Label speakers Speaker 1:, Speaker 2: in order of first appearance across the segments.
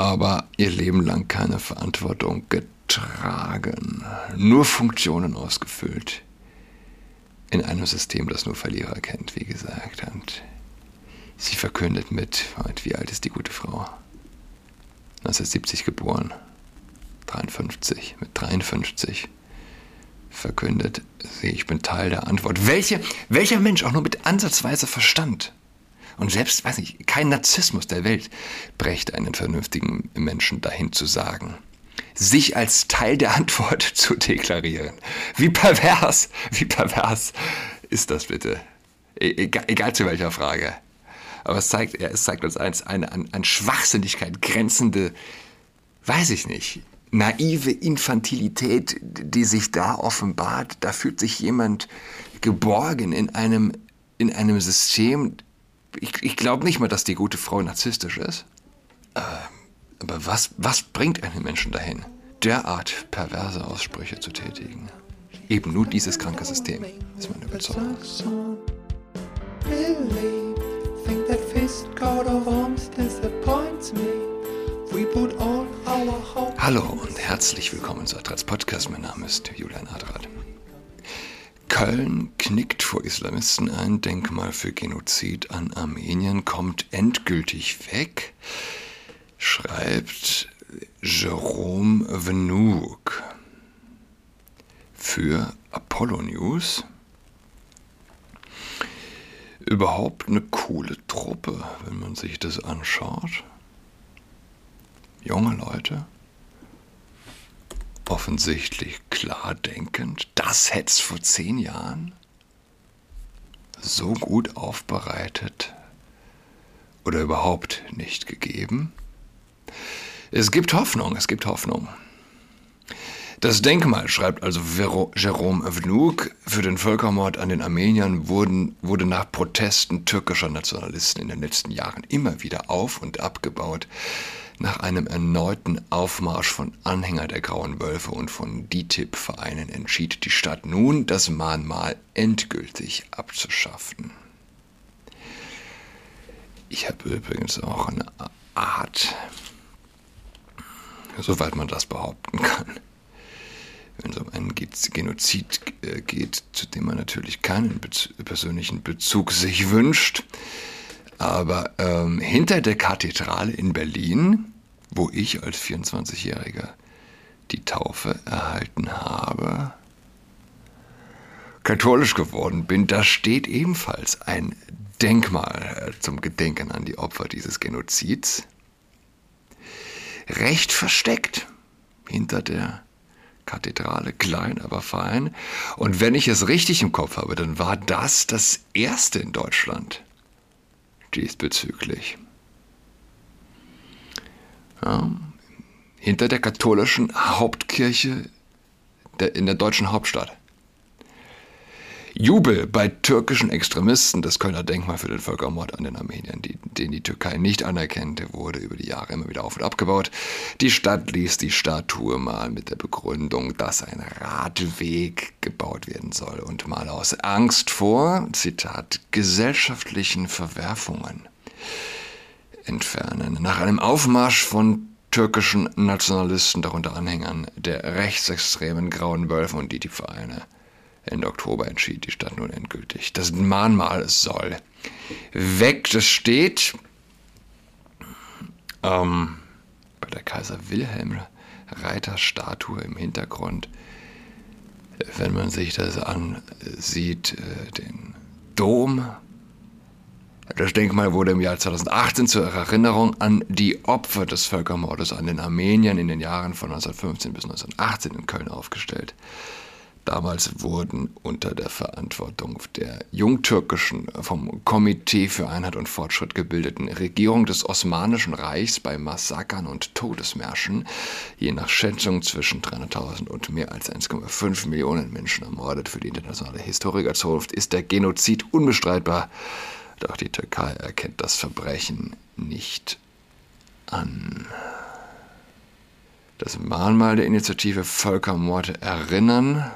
Speaker 1: aber ihr Leben lang keine Verantwortung getragen, nur Funktionen ausgefüllt. In einem System, das nur Verlierer kennt, wie gesagt. Und sie verkündet mit, wie alt ist die gute Frau? 1970 geboren, 53, mit 53 verkündet sie, ich bin Teil der Antwort. Welche, welcher Mensch auch nur mit ansatzweise Verstand und selbst, weiß nicht, kein Narzissmus der Welt brächte einen vernünftigen Menschen dahin zu sagen, sich als Teil der Antwort zu deklarieren. Wie pervers, wie pervers ist das bitte? E-, egal, egal zu welcher Frage. Aber es zeigt, es zeigt uns eins, eine an, an Schwachsinnigkeit grenzende, weiß ich nicht, naive Infantilität, die sich da offenbart. Da fühlt sich jemand geborgen in einem, in einem System, ich, ich glaube nicht mal, dass die gute Frau narzisstisch ist. Äh, aber was, was bringt einen Menschen dahin, derart perverse Aussprüche zu tätigen? Eben nur dieses kranke System, ist meine Überzeugung. Hallo und herzlich willkommen zu Adrats Podcast. Mein Name ist Julian Adrat. Köln knickt vor Islamisten ein. Denkmal für Genozid an Armenien kommt endgültig weg, schreibt Jerome Venouk für Apollo News. Überhaupt eine coole Truppe, wenn man sich das anschaut. Junge Leute, offensichtlich klar denkend. Das hätte es vor zehn Jahren so gut aufbereitet oder überhaupt nicht gegeben. Es gibt Hoffnung, es gibt Hoffnung. Das Denkmal, schreibt also Jerome Vnouk, für den Völkermord an den Armeniern wurden, wurde nach Protesten türkischer Nationalisten in den letzten Jahren immer wieder auf und abgebaut. Nach einem erneuten Aufmarsch von Anhängern der Grauen Wölfe und von DITIB-Vereinen entschied die Stadt nun, das Mahnmal endgültig abzuschaffen. Ich habe übrigens auch eine Art, soweit man das behaupten kann, wenn es um einen Genozid äh, geht, zu dem man natürlich keinen persönlichen Bezug sich wünscht, aber ähm, hinter der Kathedrale in Berlin, wo ich als 24-Jähriger die Taufe erhalten habe, katholisch geworden bin, da steht ebenfalls ein Denkmal äh, zum Gedenken an die Opfer dieses Genozids. Recht versteckt hinter der Kathedrale, klein, aber fein. Und wenn ich es richtig im Kopf habe, dann war das das erste in Deutschland diesbezüglich. Ja, hinter der katholischen Hauptkirche in der deutschen Hauptstadt. Jubel bei türkischen Extremisten. Das Kölner Denkmal für den Völkermord an den Armeniern, die, den die Türkei nicht anerkennt, wurde über die Jahre immer wieder auf und abgebaut. Die Stadt ließ die Statue mal mit der Begründung, dass ein Radweg gebaut werden soll und mal aus Angst vor, Zitat, gesellschaftlichen Verwerfungen entfernen. Nach einem Aufmarsch von türkischen Nationalisten, darunter Anhängern der rechtsextremen Grauen Wölfe und die Vereine Ende Oktober entschied die Stadt nun endgültig. Das Mahnmal soll weg. Das steht ähm, bei der Kaiser Wilhelm Reiterstatue im Hintergrund. Wenn man sich das ansieht, äh, den Dom. Das Denkmal wurde im Jahr 2018 zur Erinnerung an die Opfer des Völkermordes an den Armeniern in den Jahren von 1915 bis 1918 in Köln aufgestellt. Damals wurden unter der Verantwortung der jungtürkischen, vom Komitee für Einheit und Fortschritt gebildeten Regierung des Osmanischen Reichs bei Massakern und Todesmärschen je nach Schätzung zwischen 300.000 und mehr als 1,5 Millionen Menschen ermordet. Für die internationale Historikerzunft ist der Genozid unbestreitbar, doch die Türkei erkennt das Verbrechen nicht an. Das Mahnmal der Initiative Völkermord erinnern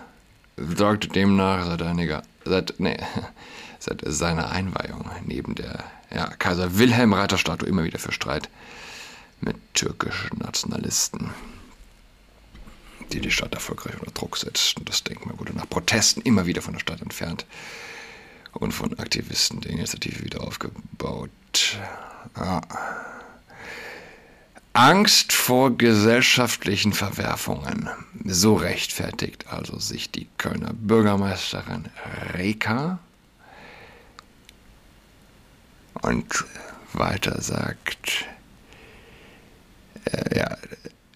Speaker 1: sorgte demnach seit einiger, seit, nee, seit seiner Einweihung neben der ja, Kaiser Wilhelm Reiterstatue immer wieder für Streit mit türkischen Nationalisten, die die Stadt erfolgreich unter Druck setzten. Das Denkmal wurde nach Protesten immer wieder von der Stadt entfernt und von Aktivisten der Initiative wieder aufgebaut. Ja. Angst vor gesellschaftlichen Verwerfungen. So rechtfertigt also sich die Kölner Bürgermeisterin Reka und weiter sagt, äh, ja,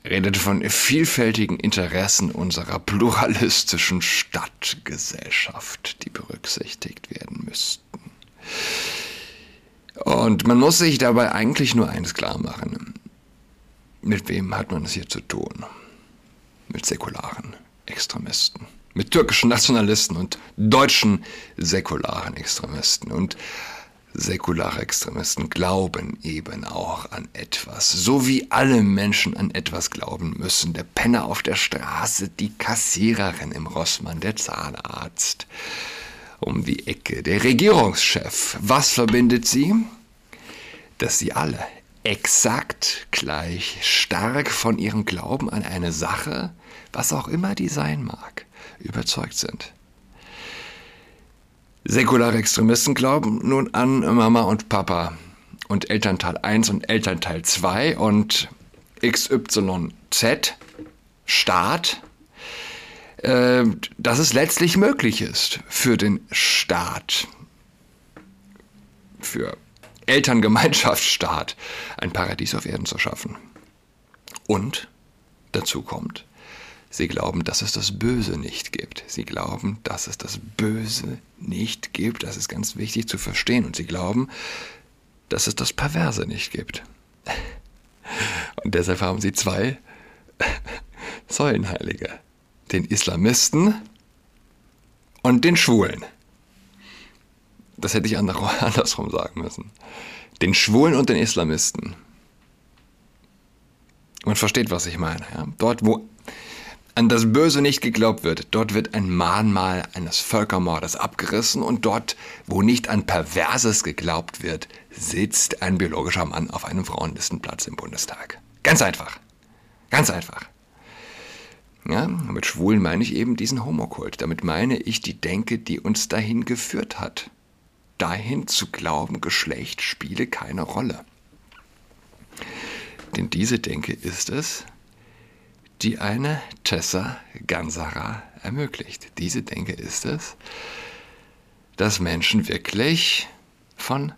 Speaker 1: redet von vielfältigen Interessen unserer pluralistischen Stadtgesellschaft, die berücksichtigt werden müssten. Und man muss sich dabei eigentlich nur eines klar machen. Mit wem hat man es hier zu tun? Mit säkularen Extremisten. Mit türkischen Nationalisten und deutschen säkularen Extremisten. Und säkulare Extremisten glauben eben auch an etwas. So wie alle Menschen an etwas glauben müssen. Der Penner auf der Straße, die Kassiererin im Rossmann, der Zahnarzt um die Ecke, der Regierungschef. Was verbindet sie? Dass sie alle exakt gleich stark von ihrem Glauben an eine Sache, was auch immer die sein mag, überzeugt sind. Säkulare Extremisten glauben nun an Mama und Papa und Elternteil 1 und Elternteil 2 und XYZ, Staat, äh, dass es letztlich möglich ist für den Staat, für Elterngemeinschaftsstaat, ein Paradies auf Erden zu schaffen. Und dazu kommt, Sie glauben, dass es das Böse nicht gibt. Sie glauben, dass es das Böse nicht gibt. Das ist ganz wichtig zu verstehen. Und sie glauben, dass es das Perverse nicht gibt. Und deshalb haben sie zwei Säulenheilige. Den Islamisten und den Schwulen. Das hätte ich andersrum sagen müssen. Den Schwulen und den Islamisten. Man versteht, was ich meine. Ja? Dort, wo an das Böse nicht geglaubt wird, dort wird ein Mahnmal eines Völkermordes abgerissen und dort, wo nicht an Perverses geglaubt wird, sitzt ein biologischer Mann auf einem Frauenlistenplatz im Bundestag. Ganz einfach. Ganz einfach. Ja, mit Schwulen meine ich eben diesen Homokult. Damit meine ich die Denke, die uns dahin geführt hat. Dahin zu glauben, Geschlecht spiele keine Rolle. Denn diese Denke ist es, die eine Tessa Gansara ermöglicht. Diese Denke ist es, dass Menschen wirklich von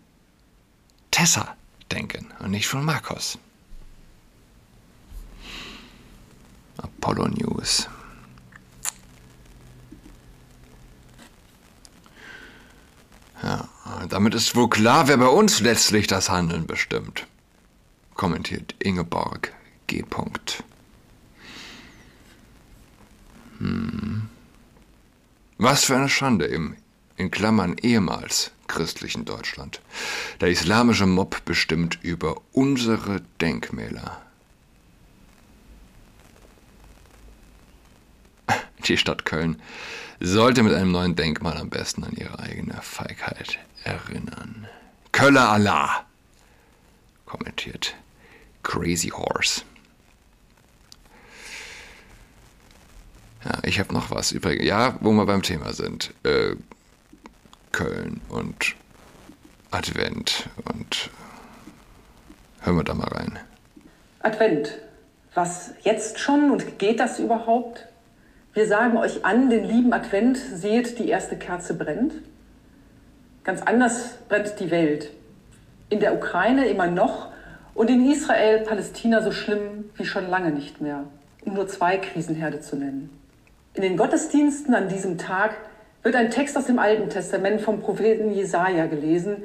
Speaker 1: Tessa denken und nicht von Markus. Apollo News. Ja, damit ist wohl klar, wer bei uns letztlich das Handeln bestimmt, kommentiert Ingeborg G. Hm. Was für eine Schande im, in Klammern ehemals christlichen Deutschland. Der islamische Mob bestimmt über unsere Denkmäler. Die Stadt Köln sollte mit einem neuen Denkmal am besten an ihre eigene Feigheit erinnern. Köller Allah, kommentiert Crazy Horse. Ja, ich habe noch was übrigens. Ja, wo wir beim Thema sind. Äh, Köln und Advent und hören wir da mal rein.
Speaker 2: Advent. Was jetzt schon und geht das überhaupt? Wir sagen euch an, den lieben Advent, seht, die erste Kerze brennt. Ganz anders brennt die Welt. In der Ukraine immer noch und in Israel, Palästina so schlimm wie schon lange nicht mehr, um nur zwei Krisenherde zu nennen. In den Gottesdiensten an diesem Tag wird ein Text aus dem Alten Testament vom Propheten Jesaja gelesen,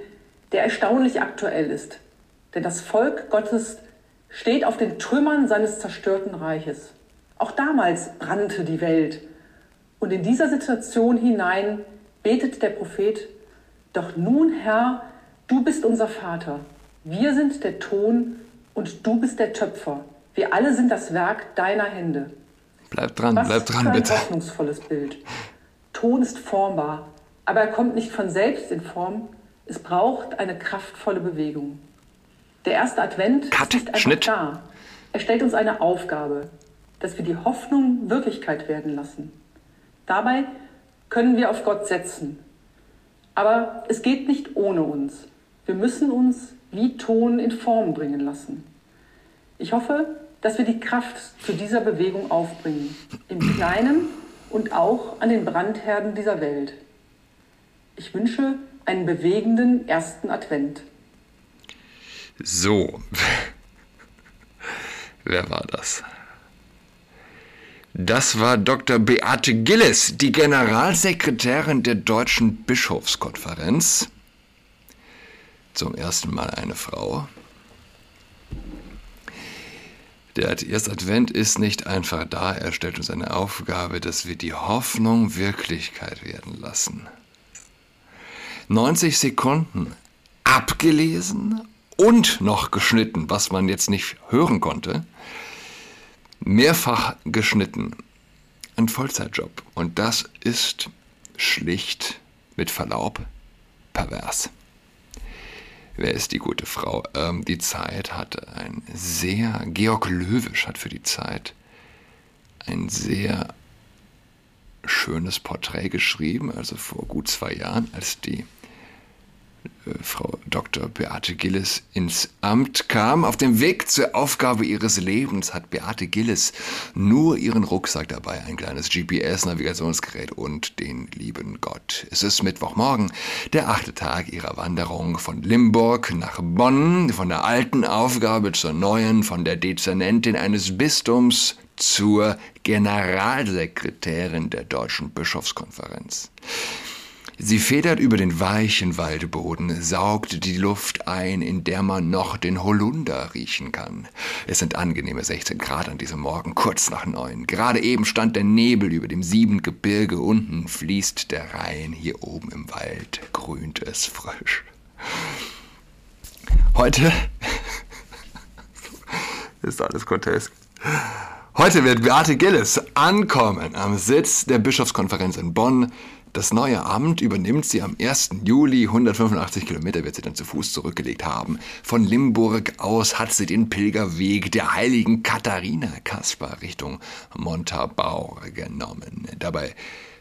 Speaker 2: der erstaunlich aktuell ist. Denn das Volk Gottes steht auf den Trümmern seines zerstörten Reiches. Auch damals brannte die Welt. Und in dieser Situation hinein betet der Prophet, Doch nun, Herr, du bist unser Vater. Wir sind der Ton und du bist der Töpfer. Wir alle sind das Werk deiner Hände.
Speaker 1: Bleib dran, Was bleib dran, bitte.
Speaker 2: Ein hoffnungsvolles Bild. Ton ist formbar, aber er kommt nicht von selbst in Form. Es braucht eine kraftvolle Bewegung. Der erste Advent
Speaker 1: Cut,
Speaker 2: ist einfach
Speaker 1: Schnitt.
Speaker 2: da. Er stellt uns eine Aufgabe, dass wir die Hoffnung Wirklichkeit werden lassen. Dabei können wir auf Gott setzen. Aber es geht nicht ohne uns. Wir müssen uns wie Ton in Form bringen lassen. Ich hoffe, dass wir die Kraft zu dieser Bewegung aufbringen, im Kleinen und auch an den Brandherden dieser Welt. Ich wünsche einen bewegenden ersten Advent.
Speaker 1: So. Wer war das? Das war Dr. Beate Gillis, die Generalsekretärin der Deutschen Bischofskonferenz. Zum ersten Mal eine Frau. Der Advent ist nicht einfach da, er stellt uns eine Aufgabe, dass wir die Hoffnung Wirklichkeit werden lassen. 90 Sekunden abgelesen und noch geschnitten, was man jetzt nicht hören konnte. Mehrfach geschnitten. Ein Vollzeitjob. Und das ist schlicht, mit Verlaub, pervers. Wer ist die gute Frau? Ähm, die Zeit hatte ein sehr, Georg Löwisch hat für die Zeit ein sehr schönes Porträt geschrieben, also vor gut zwei Jahren, als die Frau Dr. Beate Gillis ins Amt kam. Auf dem Weg zur Aufgabe ihres Lebens hat Beate Gillis nur ihren Rucksack dabei, ein kleines GPS-Navigationsgerät und den lieben Gott. Es ist Mittwochmorgen, der achte Tag ihrer Wanderung von Limburg nach Bonn, von der alten Aufgabe zur neuen, von der Dezernentin eines Bistums zur Generalsekretärin der Deutschen Bischofskonferenz. Sie federt über den weichen Waldboden, saugt die Luft ein, in der man noch den Holunder riechen kann. Es sind angenehme 16 Grad an diesem Morgen, kurz nach neun. Gerade eben stand der Nebel über dem Siebengebirge, unten fließt der Rhein, hier oben im Wald grünt es frisch. Heute ist alles grotesk. Heute wird Beate Gillis ankommen am Sitz der Bischofskonferenz in Bonn. Das neue Amt übernimmt sie am 1. Juli. 185 Kilometer wird sie dann zu Fuß zurückgelegt haben. Von Limburg aus hat sie den Pilgerweg der heiligen Katharina Kaspar Richtung Montabaur genommen. Dabei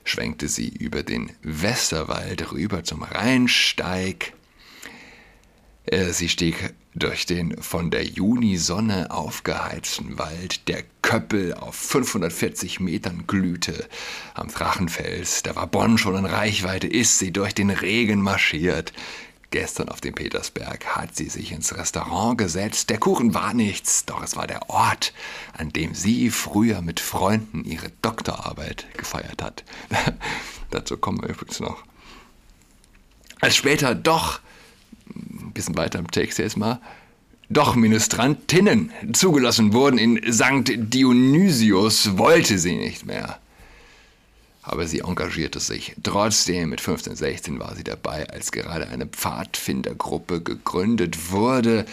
Speaker 1: schwenkte sie über den Westerwald rüber zum Rheinsteig. Äh, Sie stieg durch den von der Junisonne aufgeheizten Wald, der Köppel auf 540 Metern glühte. Am Drachenfels, da war Bonn schon in Reichweite, ist sie durch den Regen marschiert. Gestern auf dem Petersberg hat sie sich ins Restaurant gesetzt. Der Kuchen war nichts, doch es war der Ort, an dem sie früher mit Freunden ihre Doktorarbeit gefeiert hat. Dazu kommen wir übrigens noch. Als später doch bisschen weiter im Text jetzt mal, doch Ministrantinnen zugelassen wurden in St. Dionysius, wollte sie nicht mehr. Aber sie engagierte sich. Trotzdem, mit 15, 16 war sie dabei, als gerade eine Pfadfindergruppe gegründet wurde.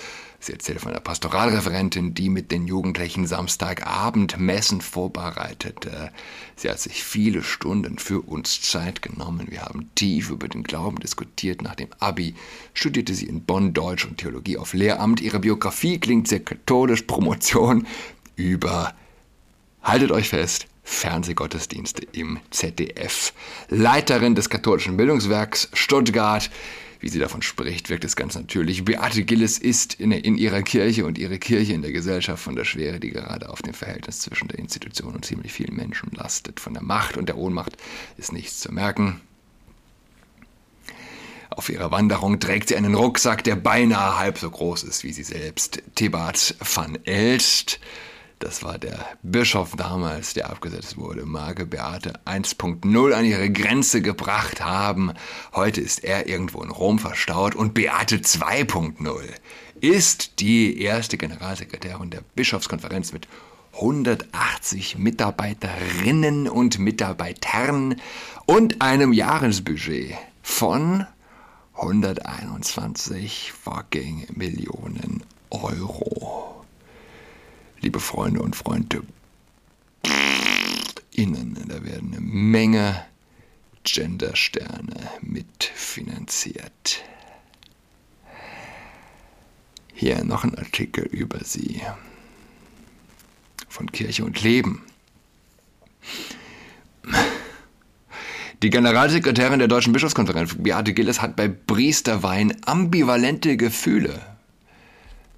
Speaker 1: Sie erzählt von einer Pastoralreferentin, die mit den Jugendlichen Samstagabendmessen vorbereitete. Sie hat sich viele Stunden für uns Zeit genommen. Wir haben tief über den Glauben diskutiert. Nach dem Abi studierte sie in Bonn Deutsch und Theologie auf Lehramt. Ihre Biografie klingt sehr katholisch. Promotion über, haltet euch fest, Fernsehgottesdienste im ZDF. Leiterin des katholischen Bildungswerks Stuttgart. Wie sie davon spricht, wirkt es ganz natürlich. Beate Gillis ist in, in, ihrer Kirche und ihre Kirche in der Gesellschaft von der Schwere, die gerade auf dem Verhältnis zwischen der Institution und ziemlich vielen Menschen lastet. Von der Macht und der Ohnmacht ist nichts zu merken. Auf ihrer Wanderung trägt sie einen Rucksack, der beinahe halb so groß ist wie sie selbst. Thebat van Elst, das war der Bischof damals, der abgesetzt wurde, Marke Beate 1.0 an ihre Grenze gebracht haben. Heute ist er irgendwo in Rom verstaut und Beate 2.0 ist die erste Generalsekretärin der Bischofskonferenz mit 180 Mitarbeiterinnen und Mitarbeitern und einem Jahresbudget von 121 fucking Millionen Euro. Liebe Freunde und Freunde, innen, da werden eine Menge Gendersterne mitfinanziert. Hier noch ein Artikel über sie. Von Kirche und Leben. Die Generalsekretärin der Deutschen Bischofskonferenz, Beate Gilles, hat bei Priesterwein ambivalente Gefühle.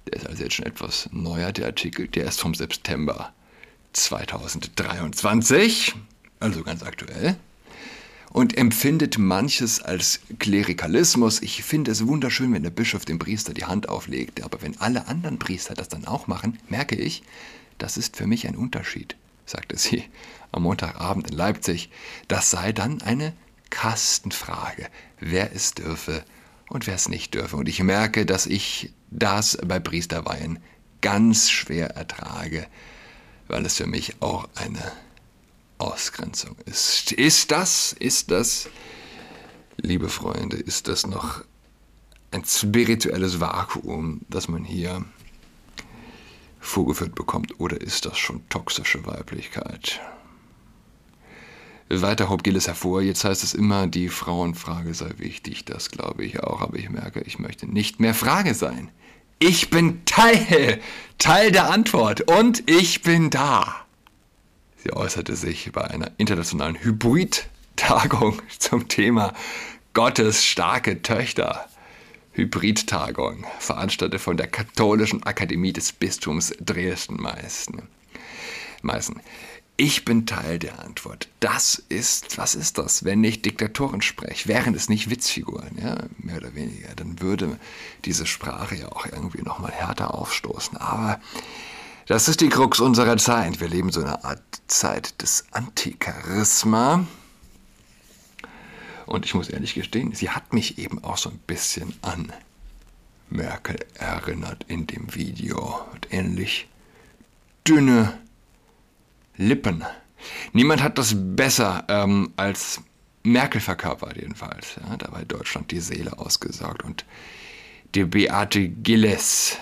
Speaker 1: Der ist also jetzt schon etwas neuer, der Artikel. Der ist vom September 2023, also ganz aktuell. Und empfindet manches als Klerikalismus. Ich finde es wunderschön, wenn der Bischof dem Priester die Hand auflegt. Aber wenn alle anderen Priester das dann auch machen, merke ich, das ist für mich ein Unterschied, sagte sie am Montagabend in Leipzig. Das sei dann eine Kastenfrage, wer es dürfe und wer es nicht dürfe. Und ich merke, dass ich das bei Priesterweihen ganz schwer ertrage, weil es für mich auch eine Ausgrenzung ist. Ist das, ist das, liebe Freunde, ist das noch ein spirituelles Vakuum, das man hier vorgeführt bekommt, oder ist das schon toxische Weiblichkeit? Weiter hob Gilles hervor, jetzt heißt es immer, die Frauenfrage sei wichtig, das glaube ich auch, aber ich merke, ich möchte nicht mehr Frage sein. Ich bin Teil, Teil der Antwort und ich bin da. Sie äußerte sich bei einer internationalen Hybrid-Tagung zum Thema Gottes starke Töchter. Hybrid-Tagung, veranstaltet von der Katholischen Akademie des Bistums Dresden-Meißen. Ich bin Teil der Antwort. Das ist, was ist das, wenn nicht Diktatorensprech? Wären es nicht Witzfiguren, ja, mehr oder weniger, dann würde diese Sprache ja auch irgendwie nochmal härter aufstoßen. Aber das ist die Krux unserer Zeit. Wir leben so eine Art Zeit des Anticharisma. Und ich muss ehrlich gestehen, sie hat mich eben auch so ein bisschen an Merkel erinnert in dem Video. Und ähnlich dünne Lippen. Niemand hat das besser ähm, als Merkel verkörpert, jedenfalls. Ja, dabei Deutschland die Seele ausgesaugt. Und die Beate Gilles,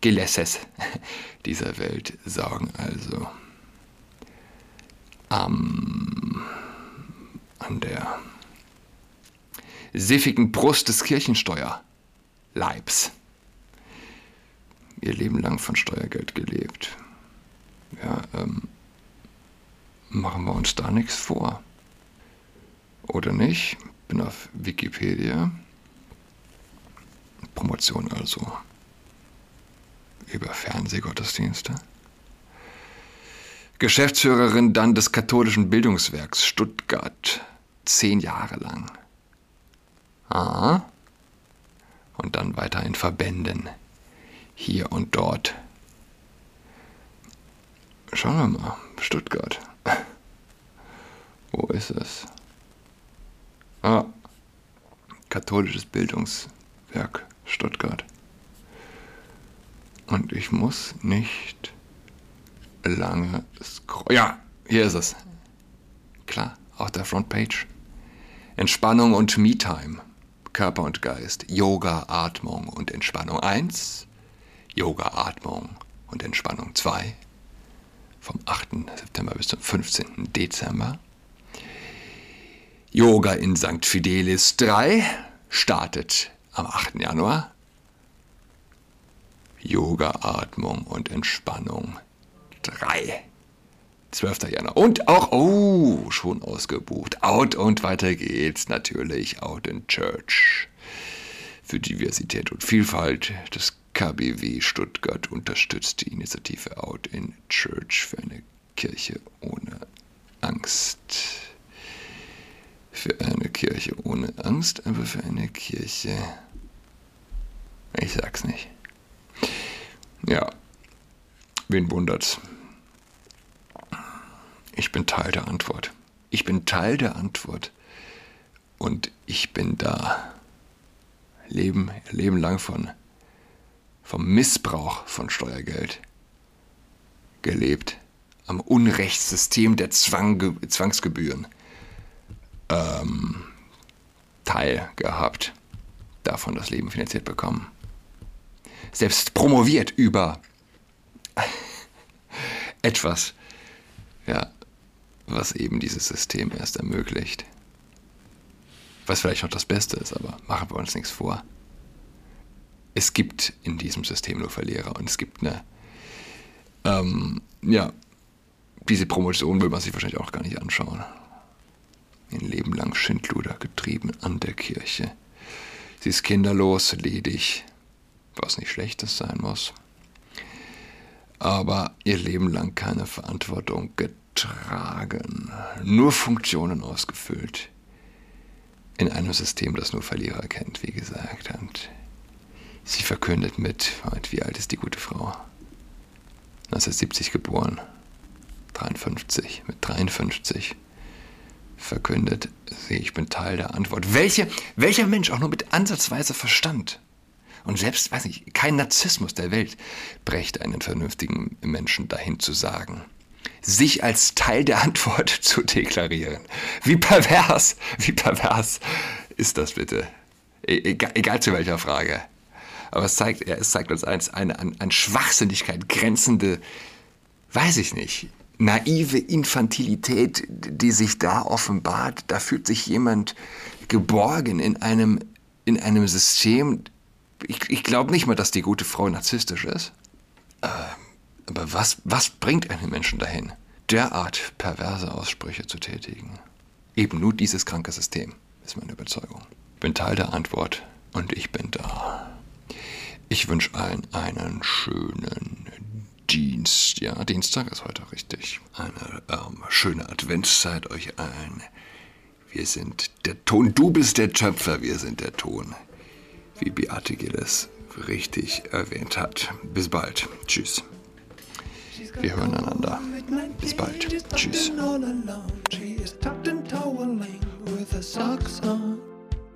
Speaker 1: Gilleses dieser Welt sagen also ähm, an der siffigen Brust des Kirchensteuerleibs ihr Leben lang von Steuergeld gelebt. Ja, ähm, machen wir uns da nichts vor. Oder nicht? Bin auf Wikipedia. Promotion also über Fernsehgottesdienste. Geschäftsführerin dann des katholischen Bildungswerks Stuttgart, zehn Jahre lang. Ah. Und dann weiter in Verbänden, hier und dort. Schauen wir mal, Stuttgart. Wo ist es? Ah, katholisches Bildungswerk Stuttgart. Und ich muss nicht lange scrollen. Ja, hier ist es. Klar, auf der Frontpage. Entspannung und Me-Time. Körper und Geist. Yoga, Atmung und Entspannung 1. Yoga, Atmung und Entspannung 2 vom 8. September bis zum 15. Dezember. Yoga in St. Fidelis 3 startet am 8. Januar. Yoga, Atmung und Entspannung 3. 12. Januar. Und auch, oh, schon ausgebucht. Out und weiter geht's natürlich. Out in Church. Für Diversität und Vielfalt des KBW Stuttgart unterstützt die Initiative Out in Church für eine Kirche ohne Angst. Für eine Kirche ohne Angst, aber für eine Kirche. Ich sag's nicht. Ja, wen wundert's? Ich bin Teil der Antwort. Ich bin Teil der Antwort. Und ich bin da. Leben, Leben lang von vom Missbrauch von Steuergeld gelebt, am Unrechtssystem der Zwang, Zwangsgebühren ähm, Teil gehabt, davon das Leben finanziert bekommen. Selbst promoviert über etwas, ja, was eben dieses System erst ermöglicht. Was vielleicht noch das Beste ist, aber machen wir uns nichts vor. es gibt in diesem System nur Verlierer und es gibt eine, ähm, ja, diese Promotion will man sich wahrscheinlich auch gar nicht anschauen. Ein Leben lang Schindluder getrieben an der Kirche. Sie ist kinderlos, ledig, was nicht Schlechtes sein muss. Aber ihr Leben lang keine Verantwortung getragen, nur Funktionen ausgefüllt. In einem System, das nur Verlierer kennt, wie gesagt. Und sie verkündet mit, wie alt ist die gute Frau? 1970 geboren, 53, mit 53 verkündet sie, ich bin Teil der Antwort. Welche, welcher Mensch auch nur mit ansatzweise Verstand und selbst, weiß ich, kein Narzissmus der Welt brächte einen vernünftigen Menschen dahin zu sagen, sich als Teil der Antwort zu deklarieren. Wie pervers, wie pervers ist das bitte? E, egal, egal zu welcher Frage. Aber es zeigt, es zeigt uns eins, eine an, an Schwachsinnigkeit grenzende, weiß ich nicht, naive Infantilität, die sich da offenbart. Da fühlt sich jemand geborgen in einem, in einem System. Ich, ich glaube nicht mal, dass die gute Frau narzisstisch ist. Äh, aber was, was bringt einen Menschen dahin, derart perverse Aussprüche zu tätigen? Eben nur dieses kranke System, ist meine Überzeugung. Ich bin Teil der Antwort und ich bin da. Ich wünsche allen einen schönen Dienst. Ja, Dienstag ist heute richtig. Eine ähm, schöne Adventszeit euch allen. Wir sind der Ton. Du bist der Töpfer, wir sind der Ton. Wie Beate Gilles richtig erwähnt hat. Bis bald. Tschüss. Wir hören einander. Bis bald. Tschüss.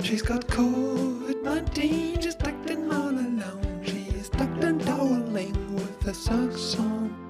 Speaker 1: She's got COVID-19, she's tucked all alone. That's sucks, song.